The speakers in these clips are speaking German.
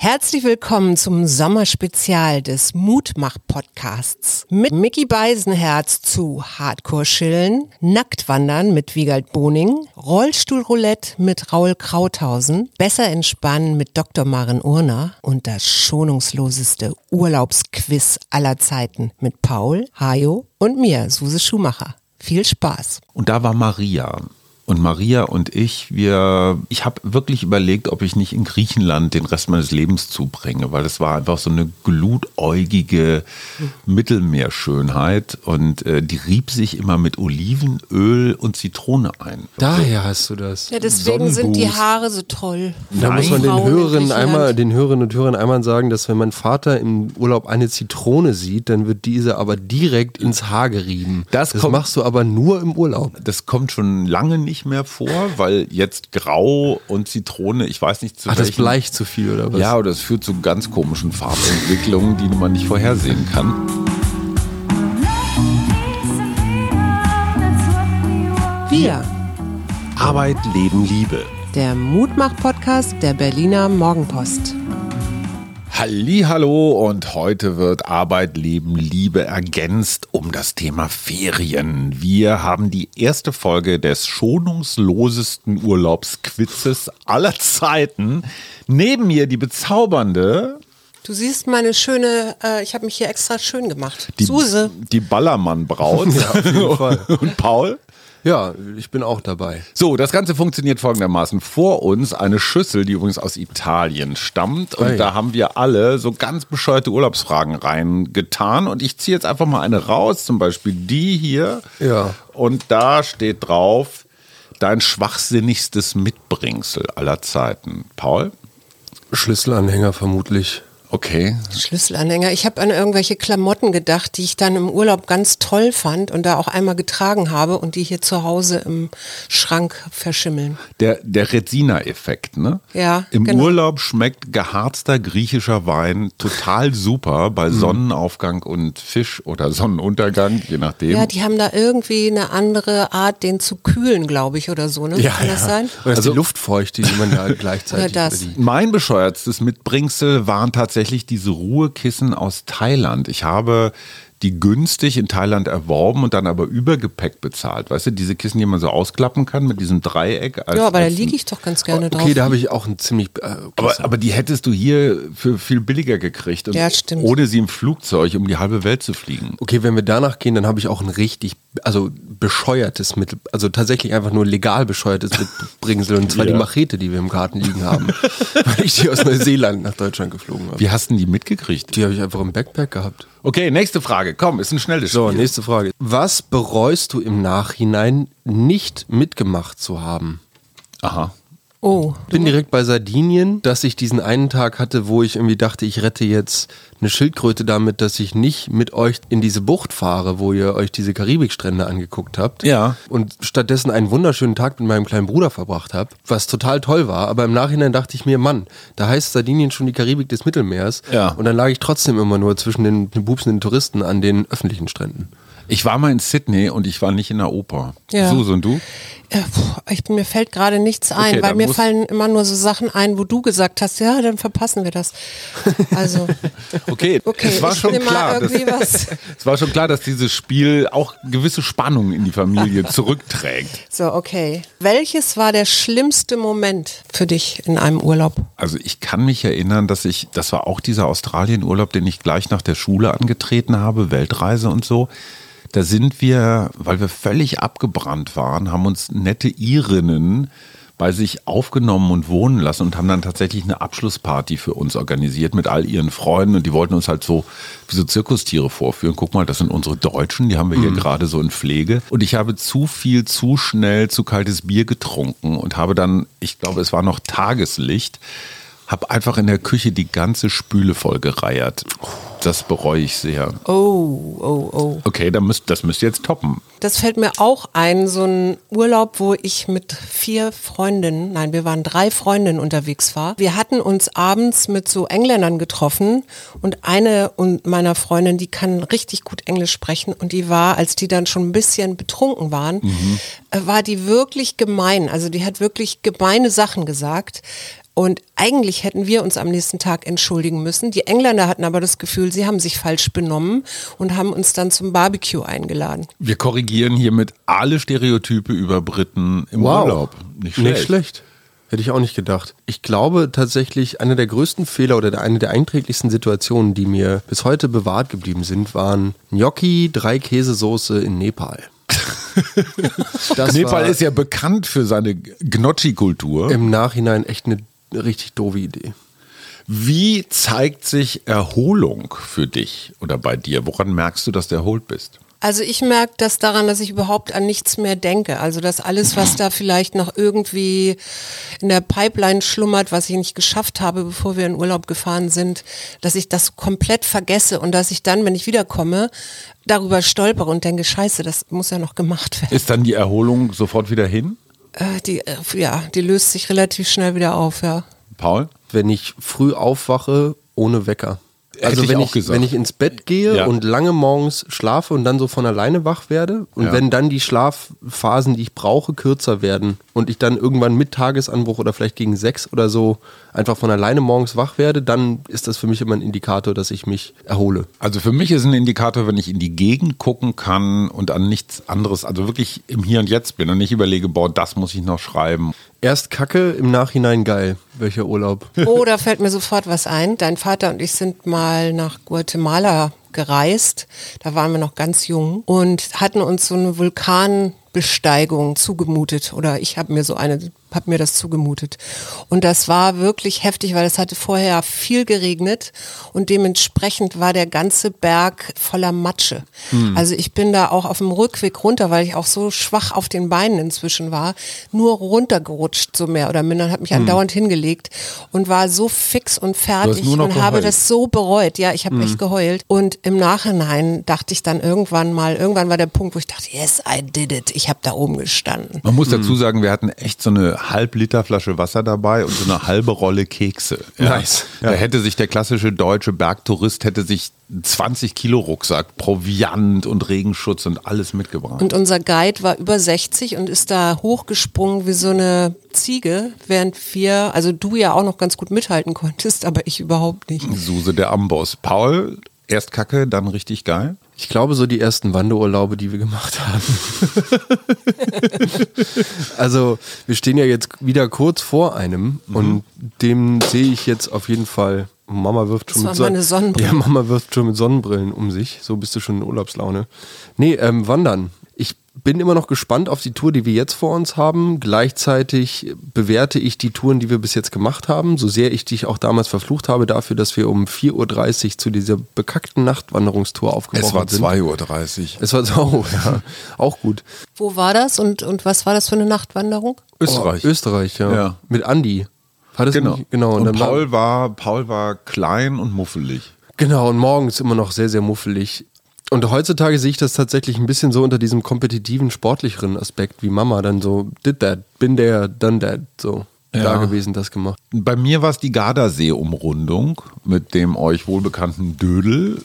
Herzlich willkommen zum Sommerspezial des Mutmach-Podcasts mit Mickey Beisenherz zu Hardcore-Chillen, Nacktwandern mit Wiegald Boning, Rollstuhlroulette mit Raul Krauthausen, Besser entspannen mit Dr. Maren Urner und das schonungsloseste Urlaubsquiz aller Zeiten mit Paul, Hajo und mir, Suse Schumacher. Viel Spaß. Und da war Maria. Und Maria und ich, wir, ich habe wirklich überlegt, ob ich nicht in Griechenland den Rest meines Lebens zubringe, weil es war einfach so eine glutäugige Mittelmeerschönheit und äh, die rieb sich immer mit Olivenöl und Zitrone ein. Daher hast du das. Ja, deswegen sind die Haare so toll. Da muss man den Hörern einmal, den Hörerinnen und Hörern einmal sagen, dass wenn mein Vater im Urlaub eine Zitrone sieht, dann wird diese aber direkt ins Haar gerieben. Das, das kommt, machst du aber nur im Urlaub. Das kommt schon lange nicht mehr vor, weil jetzt Grau und Zitrone, ich weiß nicht zu Ach, das bleicht zu viel oder was? Ja, oder es führt zu ganz komischen Farbentwicklungen, die man nicht vorhersehen kann. Wir. Arbeit, Leben, Liebe. Der Mutmach-Podcast der Berliner Morgenpost. Hallo und heute wird Arbeit, Leben, Liebe ergänzt um das Thema Ferien. Wir haben die erste Folge des schonungslosesten Urlaubsquizzes aller Zeiten. Neben mir die bezaubernde Du siehst meine schöne, äh, ich habe mich hier extra schön gemacht. die, Suse. die Ballermann-Braut Ja, auf jeden Fall. und Paul. Ja, ich bin auch dabei. So, das Ganze funktioniert folgendermaßen. Vor uns eine Schüssel, die übrigens aus Italien stammt. Und Ei. da haben wir alle so ganz bescheuerte Urlaubsfragen reingetan. Und ich ziehe jetzt einfach mal eine raus, zum Beispiel die hier. Ja. Und da steht drauf, dein schwachsinnigstes Mitbringsel aller Zeiten. Paul? Schlüsselanhänger vermutlich. Okay. Schlüsselanhänger. Ich habe an irgendwelche Klamotten gedacht, die ich dann im Urlaub ganz toll fand und da auch einmal getragen habe und die hier zu Hause im Schrank verschimmeln. Der, der Resina-Effekt, ne? Ja, Im genau. Urlaub schmeckt geharzter griechischer Wein total super bei Mhm. Sonnenaufgang und Fisch oder Sonnenuntergang, je nachdem. Ja, die haben da irgendwie eine andere Art, den zu kühlen, glaube ich, oder so. Ne? Kann das sein? Oder Also- die Luftfeuchte, die man da gleichzeitig Oder das. Mein bescheuertstes Mitbringsel waren tatsächlich diese Ruhekissen aus Thailand. Ich habe die günstig in Thailand erworben und dann aber Übergepäck bezahlt. Weißt du, diese Kissen, die man so ausklappen kann mit diesem Dreieck. Als, Ja, aber da liege ich doch ganz gerne drauf. Okay, da habe ich auch ein ziemlich. Äh, okay, Aber, aber die hättest du hier für viel billiger gekriegt. Und Ja, stimmt. Ohne sie im Flugzeug um die halbe Welt zu fliegen. Okay, wenn wir danach gehen, dann habe ich auch ein richtig, also bescheuertes Mittel, also tatsächlich einfach nur legal bescheuertes Mitbringsel und zwar Ja. die Machete, die wir im Garten liegen haben, weil ich die aus Neuseeland nach Deutschland geflogen habe. Wie hast du denn die mitgekriegt? Die habe ich einfach im Backpack gehabt. Okay, nächste Frage. Komm, ist ein schnelles So, Spiel. nächste Frage. Was bereust du im Nachhinein nicht mitgemacht zu haben? Aha. Oh, bin direkt bei Sardinien, dass ich diesen einen Tag hatte, wo ich irgendwie dachte, ich rette jetzt eine Schildkröte damit, dass ich nicht mit euch in diese Bucht fahre, wo ihr euch diese Karibikstrände angeguckt habt. Ja. Und stattdessen einen wunderschönen Tag mit meinem kleinen Bruder verbracht habe, was total toll war. Aber im Nachhinein dachte ich mir, Mann, da heißt Sardinien schon die Karibik des Mittelmeers. Ja. Und dann lag ich trotzdem immer nur zwischen den, den bubsenden Touristen an den öffentlichen Stränden. Ich war mal in Sydney und ich war nicht in der Oper. Ja. Suse und du? äh, ich, mir fällt gerade nichts ein, Okay, weil mir fallen immer nur so Sachen ein, wo du gesagt hast, ja, dann verpassen wir das. Also, Okay, Okay, es war schon klar. Dass, es war schon klar, dass dieses Spiel auch gewisse Spannung in die Familie zurückträgt. so, okay. Welches war der schlimmste Moment für dich in einem Urlaub? Also ich kann mich erinnern, dass ich, das war auch dieser Australienurlaub, den ich gleich nach der Schule angetreten habe, Weltreise und so. Da sind wir, weil wir völlig abgebrannt waren, haben uns nette Irinnen bei sich aufgenommen und wohnen lassen und haben dann tatsächlich eine Abschlussparty für uns organisiert mit all ihren Freunden und die wollten uns halt so wie so Zirkustiere vorführen. Guck mal, das sind unsere Deutschen, die haben wir hier gerade so in Pflege. Und ich habe zu viel, zu schnell, zu kaltes Bier getrunken und habe dann, ich glaube, es war noch Tageslicht, habe einfach in der Küche die ganze Spüle voll gereiert. Das bereue ich sehr. Oh, oh, oh. Okay, dann müsst, das müsst ihr jetzt toppen. Das fällt mir auch ein, so ein Urlaub, wo ich mit vier Freundinnen, nein, wir waren drei Freundinnen unterwegs war. Wir hatten uns abends mit so Engländern getroffen und eine und meiner Freundin, die kann richtig gut Englisch sprechen und die war, als die dann schon ein bisschen betrunken waren, äh, war die wirklich gemein. Also die hat wirklich gemeine Sachen gesagt. Und eigentlich hätten wir uns am nächsten Tag entschuldigen müssen. Die Engländer hatten aber das Gefühl, sie haben sich falsch benommen und haben uns dann zum Barbecue eingeladen. Wir korrigieren hiermit alle Stereotype über Briten im Wow. Urlaub. Nicht schlecht. Nicht schlecht. Hätte ich auch nicht gedacht. Ich glaube tatsächlich, einer der größten Fehler oder der- eine der einträglichsten Situationen, die mir bis heute bewahrt geblieben sind, waren Gnocchi, drei Käsesoße in Nepal. Das Nepal ist ja bekannt für seine Gnocchi-Kultur. im Nachhinein echt eine richtig doofe Idee. Wie zeigt sich Erholung für dich oder bei dir? Woran merkst du, dass du erholt bist? Also ich merke das daran, dass ich überhaupt an nichts mehr denke. Also dass alles, was da vielleicht noch irgendwie in der Pipeline schlummert, was ich nicht geschafft habe, bevor wir in Urlaub gefahren sind, dass ich das komplett vergesse und dass ich dann, wenn ich wiederkomme, darüber stolpere und denke, scheiße, das muss ja noch gemacht werden. Ist dann die Erholung sofort wieder hin? Äh, die, äh, ja, die löst sich relativ schnell wieder auf, ja. Paul? Wenn ich früh aufwache ohne Wecker. Also ich wenn ich, gesagt. wenn ich ins Bett gehe Ja. und lange morgens schlafe und dann so von alleine wach werde und Ja. wenn dann die Schlafphasen, die ich brauche, kürzer werden und ich dann irgendwann mit Tagesanbruch oder vielleicht gegen sechs oder so einfach von alleine morgens wach werde, dann ist das für mich immer ein Indikator, dass ich mich erhole. Also für mich ist ein Indikator, wenn ich in die Gegend gucken kann und an nichts anderes, also wirklich im Hier und Jetzt bin und nicht überlege, boah, das muss ich noch schreiben. Erst Kacke, im Nachhinein geil. Welcher Urlaub? Oh, da fällt mir sofort was ein. Dein Vater und ich sind mal nach Guatemala gereist. Da waren wir noch ganz jung und hatten uns so eine Vulkanbesteigung zugemutet. Oder ich habe mir so eine, habe mir das zugemutet. Und das war wirklich heftig, weil es hatte vorher viel geregnet und dementsprechend war der ganze Berg voller Matsche. Also ich bin da auch auf dem Rückweg runter, weil ich auch so schwach auf den Beinen inzwischen war, nur runtergerutscht so mehr oder minder, habe mich andauernd hingelegt und war so fix und fertig und habe geheult. das so bereut. Ja, ich habe echt geheult. Und im Nachhinein dachte ich dann irgendwann mal, irgendwann war der Punkt, wo ich dachte, yes, I did it. Ich habe da oben gestanden. Man muss dazu sagen, wir hatten echt so eine halb Liter Flasche Wasser dabei und so eine halbe Rolle Kekse. Nice. Da hätte sich der klassische deutsche Bergtourist hätte sich 20 Kilo Rucksack, Proviant und Regenschutz und alles mitgebracht. Und unser Guide war über 60 und ist da hochgesprungen wie so eine Ziege, während wir, also du ja auch noch ganz gut mithalten konntest, aber ich überhaupt nicht. Suse der Amboss. Paul, erst Kacke, dann richtig geil. Ich glaube, so die ersten Wanderurlaube, die wir gemacht haben. also, wir stehen ja jetzt wieder kurz vor einem und dem sehe ich jetzt auf jeden Fall. Mama wirft schon Das war mit meine Sonnenbrille. Ja, Mama wirft schon mit Sonnenbrillen um sich. So bist du schon in Urlaubslaune. Nee, ähm, wandern. Bin immer noch gespannt auf die Tour, die wir jetzt vor uns haben. Gleichzeitig bewerte ich die Touren, die wir bis jetzt gemacht haben, so sehr ich dich auch damals verflucht habe dafür, dass wir um 4.30 Uhr zu dieser bekackten Nachtwanderungstour aufgebrochen Es war sind. 2.30 Uhr. Es war so, ja, auch gut. Wo war das und, und was war das für eine Nachtwanderung? Österreich. Oh, Österreich, ja. Ja. Mit Andi. War das Genau. Nicht? genau. Und, dann war- Paul, war, Paul war klein und muffelig. Genau, und morgens immer noch sehr, sehr muffelig. Und heutzutage sehe ich das tatsächlich ein bisschen so unter diesem kompetitiven, sportlicheren Aspekt, wie Mama dann so, did that, bin there, done that, so. Ja. Da gewesen, das gemacht. Bei mir war es die Gardasee-Umrundung mit dem euch wohlbekannten Dödel,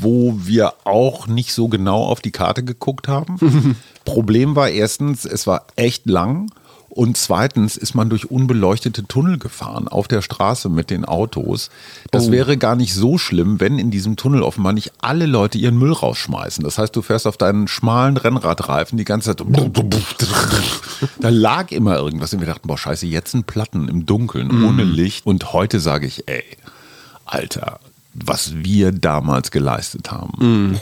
wo wir auch nicht so genau auf die Karte geguckt haben. Problem war erstens, es war echt lang. Und zweitens ist man durch unbeleuchtete Tunnel gefahren auf der Straße mit den Autos. Das wäre gar nicht so schlimm, wenn in diesem Tunnel offenbar nicht alle Leute ihren Müll rausschmeißen. Das heißt, du fährst auf deinen schmalen Rennradreifen die ganze Zeit. Da lag immer irgendwas und wir dachten, boah, scheiße, jetzt ein Platten im Dunkeln, ohne Licht. Und heute sage ich, ey, Alter, was wir damals geleistet haben.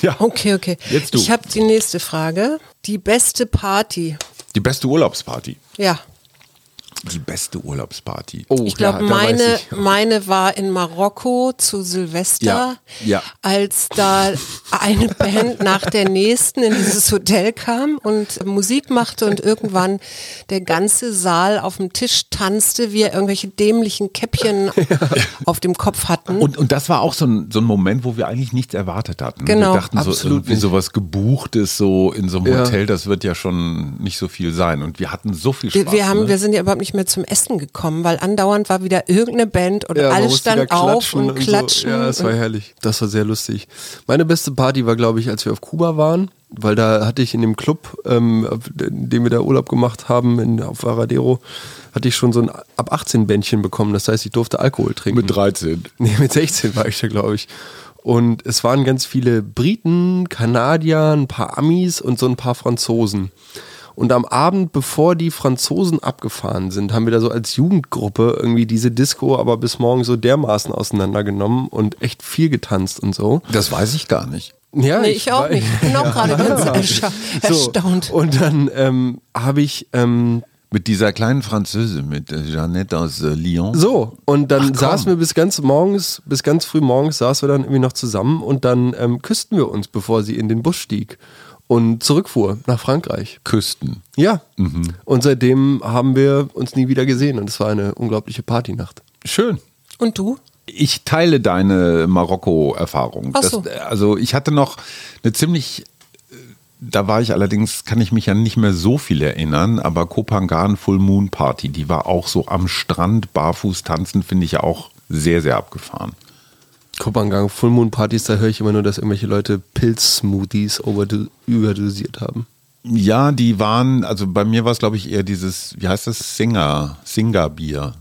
Ja, Okay, okay. Jetzt du. Ich habe die nächste Frage. Die beste Party. Die beste Urlaubsparty. Ja, Die beste Urlaubsparty. Oh, ich glaube, ja, meine, ich. meine war in Marokko zu Silvester, Ja, ja. als da eine Band nach der nächsten in dieses Hotel kam und Musik machte und irgendwann der ganze Saal auf dem Tisch tanzte, wir irgendwelche dämlichen Käppchen auf dem Kopf hatten. Und, und das war auch so ein, so ein Moment, wo wir eigentlich nichts erwartet hatten. Genau, wir dachten so absolut irgendwie nicht. sowas gebuchtes so in so einem Ja. Hotel, das wird ja schon nicht so viel sein. Und wir hatten so viel Spaß. wir, wir haben, ne? wir sind ja überhaupt nicht nicht mehr zum Essen gekommen, weil andauernd war wieder irgendeine Band und Ja, man alle musste wieder standen auf und so. klatschen. Ja, das war und- herrlich. Das war sehr lustig. Meine beste Party war, glaube ich, als wir auf Kuba waren, weil da hatte ich in dem Club, ähm, in dem wir da Urlaub gemacht haben, in, auf Varadero, hatte ich schon so ein ab 18 Bändchen bekommen. Das heißt, ich durfte Alkohol trinken. 13. Nee, mit 16 war ich da, glaube ich. Und es waren ganz viele Briten, Kanadier, ein paar Amis und so ein paar Franzosen. Und am Abend, bevor die Franzosen abgefahren sind, haben wir da so als Jugendgruppe irgendwie diese Disco aber bis morgen so dermaßen auseinandergenommen und echt viel getanzt und so. Das weiß ich gar nicht. Ja, Nee, ich auch war- nicht. Ich bin auch gerade ganz erscha erstaunt. Und dann ähm, habe ich ähm, Mit dieser kleinen Französin, mit Jeannette aus äh, Lyon. So, und dann Ach, saßen wir bis ganz morgens, bis ganz früh morgens saßen wir dann irgendwie noch zusammen und dann ähm, küssten wir uns, bevor sie in den Bus stieg und zurückfuhr nach Frankreich. Küsten. Ja. Und seitdem haben wir uns nie wieder gesehen und es war eine unglaubliche Partynacht. Schön. Und du? Ich teile deine Marokko-Erfahrung. So. Das- Also ich hatte noch eine ziemlich, da war ich allerdings, kann ich mich ja nicht mehr so viel erinnern, aber Kopangan Full Moon Party, die war auch so am Strand barfuß tanzen, finde ich ja auch sehr, sehr abgefahren. Kopangang, Full Moon Partys, da höre ich immer nur, dass irgendwelche Leute Pilz-Smoothies überdosiert haben. Ja, die waren, also bei mir war es glaube ich eher dieses, wie heißt das, Singer, Singer-Bier.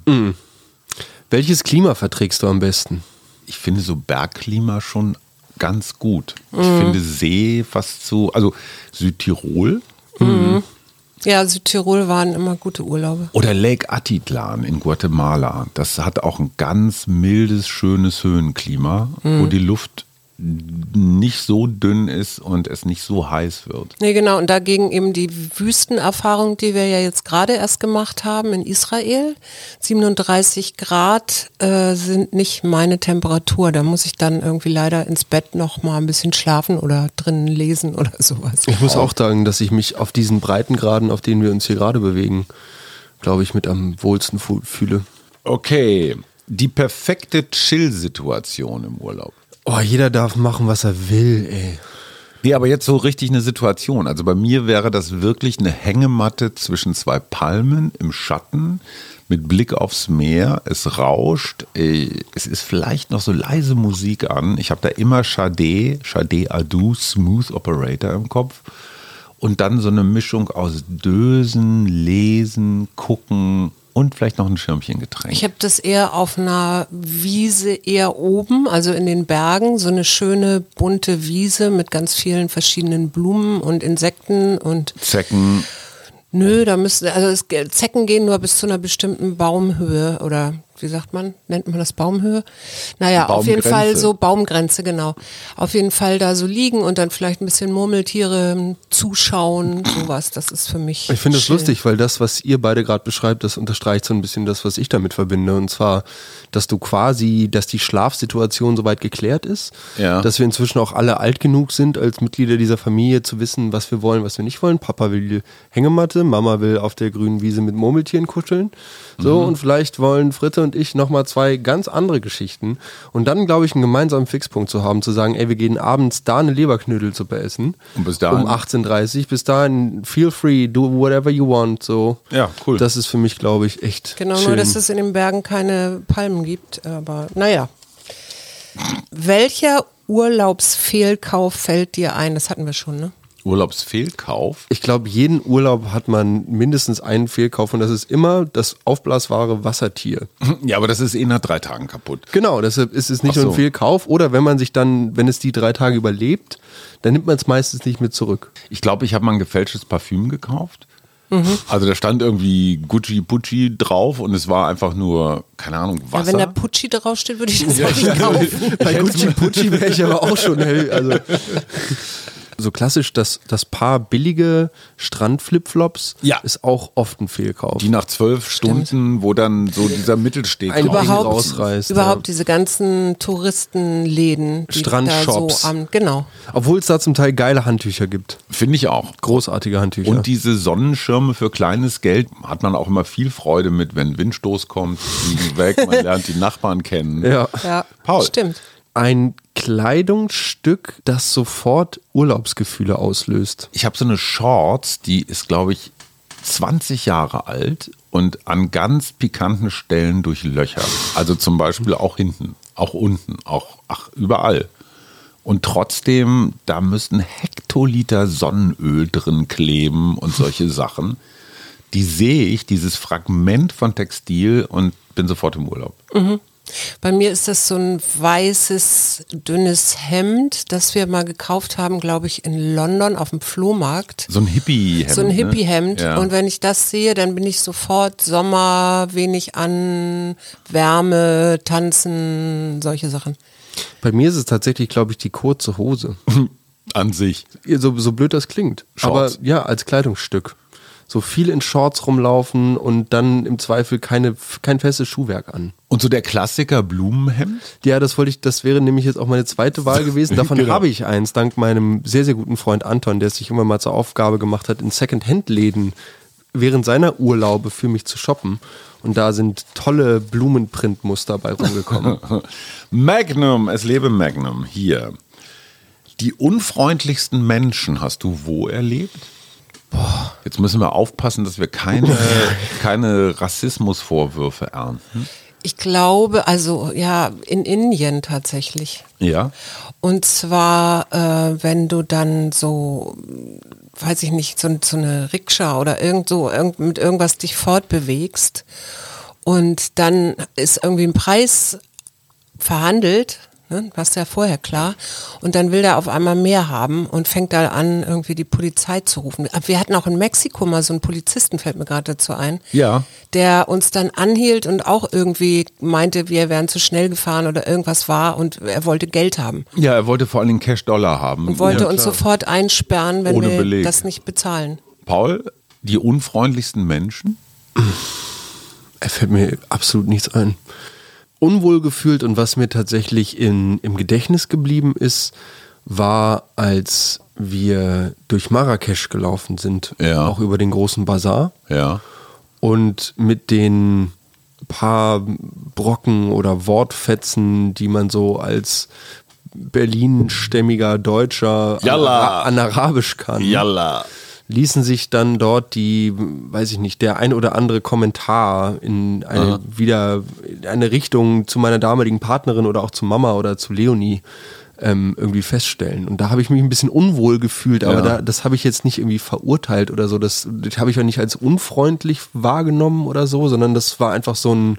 Welches Klima verträgst du am besten? ich finde so Bergklima schon ganz gut. Ich finde See fast so, also Südtirol Ja, Südtirol waren immer gute Urlaube. oder Lake Atitlan in Guatemala. Das hat auch ein ganz mildes, schönes Höhenklima, wo die Luft nicht so dünn ist und es nicht so heiß wird. Nee, genau. Und dagegen eben die Wüstenerfahrung, die wir ja jetzt gerade erst gemacht haben in Israel. 37 Grad äh, sind nicht meine Temperatur. Da muss ich dann irgendwie leider ins Bett noch mal ein bisschen schlafen oder drinnen lesen oder sowas. Ich muss auch sagen, dass ich mich auf diesen Breitengraden, auf denen wir uns hier gerade bewegen, glaube ich, mit am wohlsten fühle. Okay, die perfekte Chill-Situation im Urlaub. Oh, jeder darf machen, was er will, ey. Nee, aber jetzt so richtig eine Situation. Also bei mir wäre das wirklich eine Hängematte zwischen zwei Palmen im Schatten mit Blick aufs Meer. Es rauscht. äh, Es ist vielleicht noch so leise Musik an. Ich habe da immer Sade, Sade Adu, Smooth Operator im Kopf. Und dann so eine Mischung aus Dösen, Lesen, Gucken und vielleicht noch ein Schirmchen Getränk. Ich habe das eher auf einer Wiese eher oben, also in den Bergen, so eine schöne bunte Wiese mit ganz vielen verschiedenen Blumen und Insekten und Zecken. nö, da müssen also es, Zecken gehen nur bis zu einer bestimmten Baumhöhe oder wie sagt man, nennt man das Baumhöhe? Naja, auf jeden. Fall so Baumgrenze, genau. Auf jeden Fall da so liegen und dann vielleicht ein bisschen Murmeltiere zuschauen, sowas, das ist für mich. Ich finde es chill. lustig, weil das, was ihr beide gerade beschreibt, das unterstreicht so ein bisschen das, was ich damit verbinde. Und zwar, dass du quasi, dass die Schlafsituation soweit geklärt ist, Ja. dass wir inzwischen auch alle alt genug sind, als Mitglieder dieser Familie zu wissen, was wir wollen, was wir nicht wollen. Papa will die Hängematte, Mama will auf der grünen Wiese mit Murmeltieren kuscheln. So, und vielleicht wollen Fritte und ich nochmal zwei ganz andere Geschichten. Und dann, glaube ich, einen gemeinsamen Fixpunkt zu haben, zu sagen, ey, wir gehen abends da eine Leberknödelsuppe essen. Und bis dahin? Um 18.30 bis dahin, feel free, do whatever you want. So. Ja, cool. Das ist für mich, glaube ich, echt. Genau, schön. nur dass es in den Bergen keine Palmen gibt. Aber naja. Welcher Urlaubsfehlkauf fällt dir ein? Das hatten wir schon, ne? Urlaubsfehlkauf. Ich glaube, jeden Urlaub hat man mindestens einen Fehlkauf und das ist immer das aufblasbare Wassertier. Ja, aber das ist eh nach drei Tagen kaputt. Genau, deshalb ist es nicht Ach nur so. ein Fehlkauf oder wenn man sich dann, wenn es die drei Tage überlebt, dann nimmt man es meistens nicht mit zurück. Ich glaube, ich habe mal ein gefälschtes Parfüm gekauft. Also da stand irgendwie Gucci Pucci drauf und es war einfach nur, keine Ahnung, Ja, Wasser. wenn da Pucci draufsteht, würde ich das auch nicht kaufen. Bei Gucci Pucci wäre ich aber auch schon hell. Also. So klassisch, das, das Paar billige Strandflipflops Ja. ist auch oft ein Fehlkauf. die nach zwölf Stunden, wo dann so dieser Mittelsteg Überhaupt- rausreißt, überhaupt ja. diese ganzen Touristenläden, die da Strandshops. so am, genau. Obwohl es da zum Teil geile Handtücher gibt. Finde ich auch. Großartige Handtücher. Und diese Sonnenschirme für kleines Geld hat man auch immer viel Freude mit, wenn Windstoß kommt, fliegen weg, man lernt die Nachbarn kennen. ja. Ja, Paul. stimmt. Ein Kleidungsstück, das sofort Urlaubsgefühle auslöst. Ich habe so eine Shorts, die ist, glaube ich, 20 Jahre alt und an ganz pikanten Stellen durchlöchert. Also zum Beispiel auch hinten, auch unten, auch ach, überall. Und trotzdem, da müssten Hektoliter Sonnenöl drin kleben und solche Sachen. Die sehe ich, dieses Fragment von Textil und bin sofort im Urlaub. Mhm. Bei mir ist das so ein weißes, dünnes Hemd, das wir mal gekauft haben, glaube ich, in London auf dem Flohmarkt. So ein Hippie-Hemd. So ein Hippie-Hemd. Ne? Ja. Und wenn ich das sehe, dann bin ich sofort Sommer, wenig an, Wärme, Tanzen, solche Sachen. Bei mir ist es tatsächlich, glaube ich, die kurze Hose. An sich. So, so blöd das klingt. Shorts. Aber ja, als Kleidungsstück. So viel in Shorts rumlaufen und dann im Zweifel keine, kein festes Schuhwerk an. Und so der Klassiker Blumenhemd? Ja, das wollte ich, das wäre nämlich jetzt auch meine zweite Wahl gewesen. Davon Genau. habe ich eins, dank meinem sehr, sehr guten Freund Anton, der es sich immer mal zur Aufgabe gemacht hat, in Second-Hand-Läden während seiner Urlaube für mich zu shoppen. Und da sind tolle Blumenprintmuster bei rumgekommen. Magnum, es lebe Magnum. Hier. Die unfreundlichsten Menschen hast du wo erlebt? Boah. Jetzt müssen wir aufpassen, dass wir keine, keine Rassismusvorwürfe ernten. Ich glaube, also ja, in Indien tatsächlich. Ja. Und zwar, äh, wenn du dann so, weiß ich nicht, so, so eine Rikscha oder irgend so irgend, mit irgendwas dich fortbewegst und dann ist irgendwie ein Preis verhandelt, ne, was ja vorher klar, und dann will der auf einmal mehr haben und fängt da an, irgendwie die Polizei zu rufen. Wir hatten auch in Mexiko mal so einen Polizisten, fällt mir gerade dazu ein, Ja. der uns dann anhielt und auch irgendwie meinte, wir wären zu schnell gefahren oder irgendwas war und er wollte Geld haben Ja, er wollte vor allen Dingen Cash-Dollar haben. und wollte ja, uns sofort einsperren, wenn Ohne wir Beleg. das nicht bezahlen. Paul, die unfreundlichsten Menschen? Er fällt mir absolut nichts ein. Unwohl gefühlt und was mir tatsächlich in, im Gedächtnis geblieben ist, war, als wir durch Marrakesch gelaufen sind, Ja. auch über den großen Bazar Ja. und mit den paar Brocken oder Wortfetzen, die man so als Berlin-stämmiger Deutscher Yalla. an Arabisch kann Yalla. Ließen sich dann dort die, weiß ich nicht, der ein oder andere Kommentar in eine, wieder in eine Richtung zu meiner damaligen Partnerin oder auch zu Mama oder zu Leonie ähm, irgendwie feststellen. Und da habe ich mich ein bisschen unwohl gefühlt, aber Ja. da, das habe ich jetzt nicht irgendwie verurteilt oder so. Das, das habe ich auch nicht als unfreundlich wahrgenommen oder so, sondern das war einfach so ein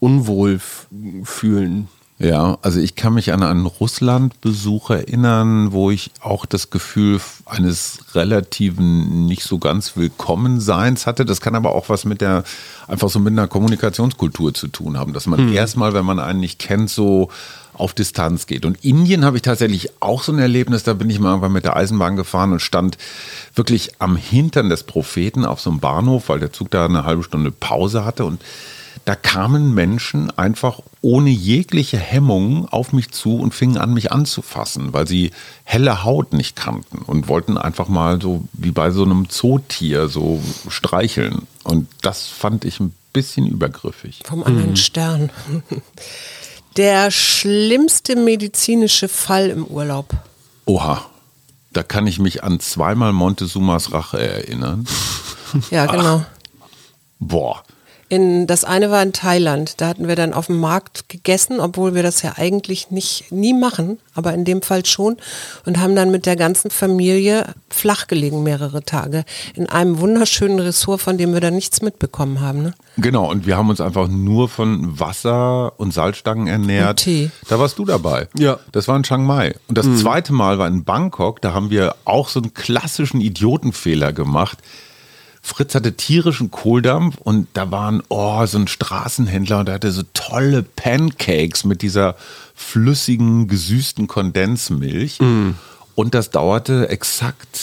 Unwohlfühlen. Ja, also ich kann mich an einen Russland-Besuch erinnern, wo ich auch das Gefühl eines relativen nicht so ganz Willkommenseins hatte. Das kann aber auch was mit der, einfach so mit einer Kommunikationskultur zu tun haben, dass man erstmal, wenn man einen nicht kennt, so auf Distanz geht. Und Indien habe ich tatsächlich auch so ein Erlebnis, da bin ich mal irgendwann mit der Eisenbahn gefahren und stand wirklich am Hintern des Propheten auf so einem Bahnhof, weil der Zug da eine halbe Stunde Pause hatte und da kamen Menschen einfach ohne jegliche Hemmung auf mich zu und fingen an, mich anzufassen, weil sie helle Haut nicht kannten und wollten einfach mal so wie bei so einem Zootier so streicheln. Und das fand ich ein bisschen übergriffig. Vom anderen Stern. Der schlimmste medizinische Fall im Urlaub. Oha, da kann ich mich an zweimal Montezumas Rache erinnern. Ja, genau. Boah, In, das eine war in Thailand. Da hatten wir dann auf dem Markt gegessen, obwohl wir das ja eigentlich nicht nie machen, aber in dem Fall schon und haben dann mit der ganzen Familie flach gelegen mehrere Tage in einem wunderschönen Ressort, von dem wir dann nichts mitbekommen haben. Ne? Genau, und wir haben uns einfach nur von Wasser und Salzstangen ernährt. Und Tee. Da warst du dabei. Ja. Das war in Chiang Mai. Und das zweite Mal war in Bangkok, da haben wir auch so einen klassischen Idiotenfehler gemacht. Fritz hatte tierischen Kohldampf und da waren, oh, so ein Straßenhändler und der hatte so tolle Pancakes mit dieser flüssigen, gesüßten Kondensmilch. Und das dauerte exakt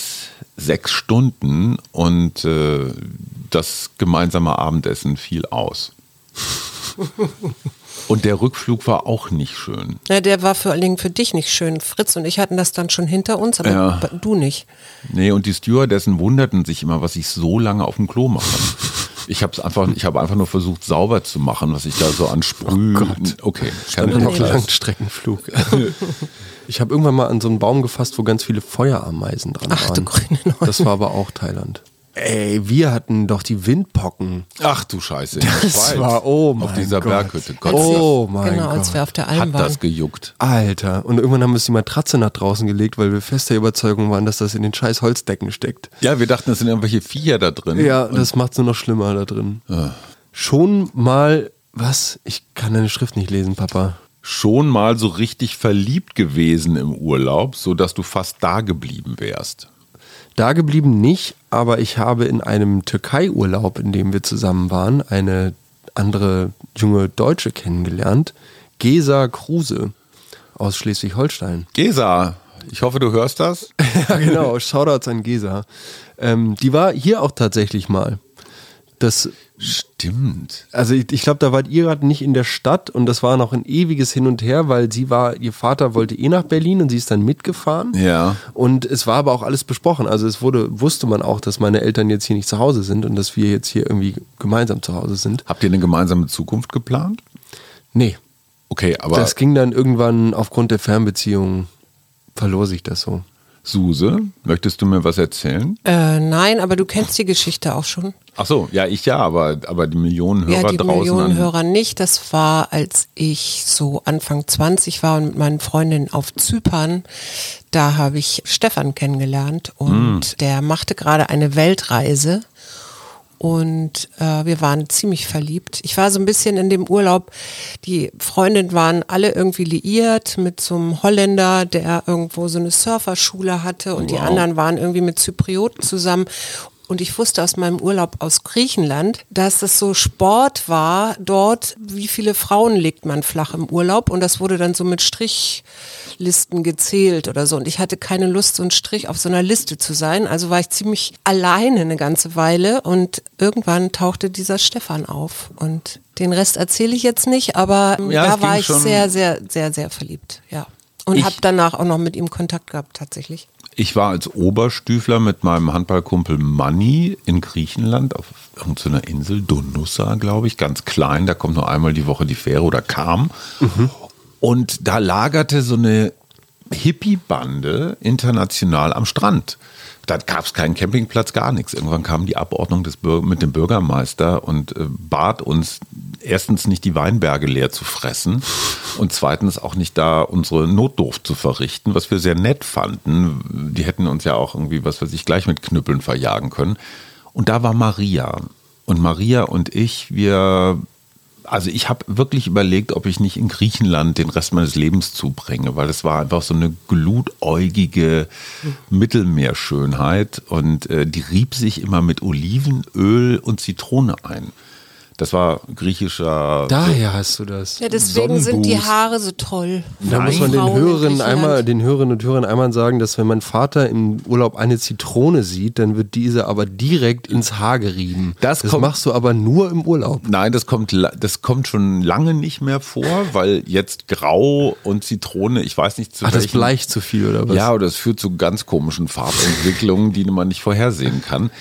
sechs Stunden und äh, das gemeinsame Abendessen fiel aus. Und der Rückflug war auch nicht schön. Ja, der war vor allen Dingen für dich nicht schön. Fritz und ich hatten das dann schon hinter uns, aber Ja. du nicht. Nee, und die Stewardessen wunderten sich immer, was ich so lange auf dem Klo mache. Ich habe einfach, ich habe einfach nur versucht, sauber zu machen, was ich da so an Sprüh. okay, keine Dann noch Details. Langstreckenflug. ich habe irgendwann mal an so einen Baum gefasst, wo ganz viele Feuerameisen dran Ach, du waren. grüne Neune. Das war aber auch Thailand. Ey, wir hatten doch die Windpocken. Ach du Scheiße. Das war, oh mein Auf dieser Gott. Berghütte. Gott, Oh mein genau, als Gott. wir auf der Alm hat waren. das gejuckt. Alter. Und irgendwann haben wir uns die Matratze nach draußen gelegt, weil wir fester Überzeugung waren, dass das in den scheiß Holzdecken steckt. Ja, wir dachten, es sind irgendwelche Viecher da drin. Ja, das macht es nur noch schlimmer da drin. Schon mal, was? Ich kann deine Schrift nicht lesen, Papa. Schon mal so richtig verliebt gewesen im Urlaub, sodass du fast da geblieben wärst. Da geblieben nicht, aber ich habe in einem Türkei-Urlaub, in dem wir zusammen waren, eine andere junge Deutsche kennengelernt. Gesa Kruse aus Schleswig-Holstein. Gesa, ich hoffe, du hörst das. ja, genau. Shoutouts an Gesa. Ähm, die war hier auch tatsächlich mal. Das, Stimmt. also ich, ich glaube, da wart ihr gerade nicht in der Stadt und das war noch ein ewiges Hin und Her, weil sie war, ihr Vater wollte eh nach Berlin und sie ist dann mitgefahren. Ja. Und es war aber auch alles besprochen. Also es wurde, wusste man auch, dass meine Eltern jetzt hier nicht zu Hause sind und dass wir jetzt hier irgendwie gemeinsam zu Hause sind. Habt ihr eine gemeinsame Zukunft geplant? Nee. Okay, aber das ging dann irgendwann aufgrund der Fernbeziehung, verlor sich das so. Suse, möchtest du mir was erzählen? Äh, nein, aber du kennst die Geschichte auch schon. Ach so, ja, ich ja, aber, aber die Millionen Hörer ja, die draußen. Millionen Hörer nicht. Das war, als ich so Anfang 20 war und mit meinen Freundinnen auf Zypern. Da habe ich Stefan kennengelernt und Mm. der machte gerade eine Weltreise. Und äh, wir waren ziemlich verliebt. Ich war so ein bisschen in dem Urlaub, die Freundinnen waren alle irgendwie liiert mit so einem Holländer, der irgendwo so eine Surferschule hatte und die Wow. anderen waren irgendwie mit Zyprioten zusammen. Und ich wusste aus meinem Urlaub aus Griechenland, dass es so Sport war, dort, wie viele Frauen legt man flach im Urlaub. Und das wurde dann so mit Strichlisten gezählt oder so. Und ich hatte keine Lust, so ein Strich auf so einer Liste zu sein. Also war ich ziemlich alleine eine ganze Weile. Und irgendwann tauchte dieser Stefan auf. Und den Rest erzähle ich jetzt nicht, aber Ja, da war ich sehr, sehr, sehr, sehr verliebt. Ja. Und habe danach auch noch mit ihm Kontakt gehabt, tatsächlich. Ich war als Oberstüfler mit meinem Handballkumpel Manni in Griechenland auf irgendeiner Insel, Donussa, glaube ich, ganz klein. Da kommt nur einmal die Woche die Fähre oder kam. Und da lagerte so eine Hippie-Bande international am Strand. Da gab es keinen Campingplatz, gar nichts. Irgendwann kam die Abordnung des mit dem Bürgermeister und äh, bat uns, erstens nicht die Weinberge leer zu fressen und zweitens auch nicht da unsere Notdurft zu verrichten, was wir sehr nett fanden. Die hätten uns ja auch irgendwie, was weiß ich, gleich mit Knüppeln verjagen können. Und da war Maria. Und Maria und ich, wir also ich habe wirklich überlegt, ob ich nicht in Griechenland den Rest meines Lebens zubringe, weil es war einfach so eine glutäugige Mittelmeerschönheit und äh, die rieb sich immer mit Olivenöl und Zitrone ein. Das war griechischer. Daher hast du das. Ja, deswegen sind die Sonnenboost. Haare so toll. Da muss man den Griechenland. einmal, den Hörerinnen und Hörern einmal sagen, dass wenn mein Vater im Urlaub eine Zitrone sieht, dann wird diese aber direkt ins Haar gerieben. Das das kommt- machst du aber nur im Urlaub. Nein, das kommt, das kommt schon lange nicht mehr vor, weil jetzt Grau und Zitrone, ich weiß nicht zu Ach, das welchem- bleicht zu viel oder was? Ja, oder es führt zu ganz komischen Farbentwicklungen, die man nicht vorhersehen kann.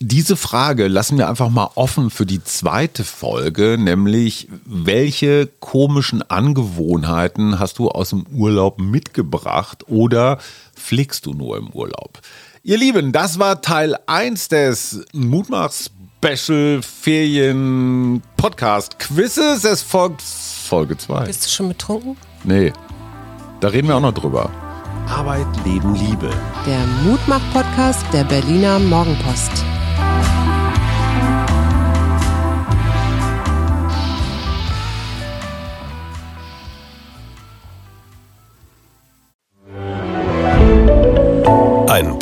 Diese Frage lassen wir einfach mal offen für die zweite Folge, nämlich welche komischen Angewohnheiten hast du aus dem Urlaub mitgebracht oder pflegst du nur im Urlaub? Ihr Lieben, das war Teil 1 des Mutmach Special Ferien Podcast Quizzes. Es folgt Folge 2. Bist du schon betrunken? Nee, da reden wir auch noch drüber. Arbeit, Leben, Liebe. Der Mutmach-Podcast der Berliner Morgenpost.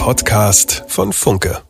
Podcast von Funke.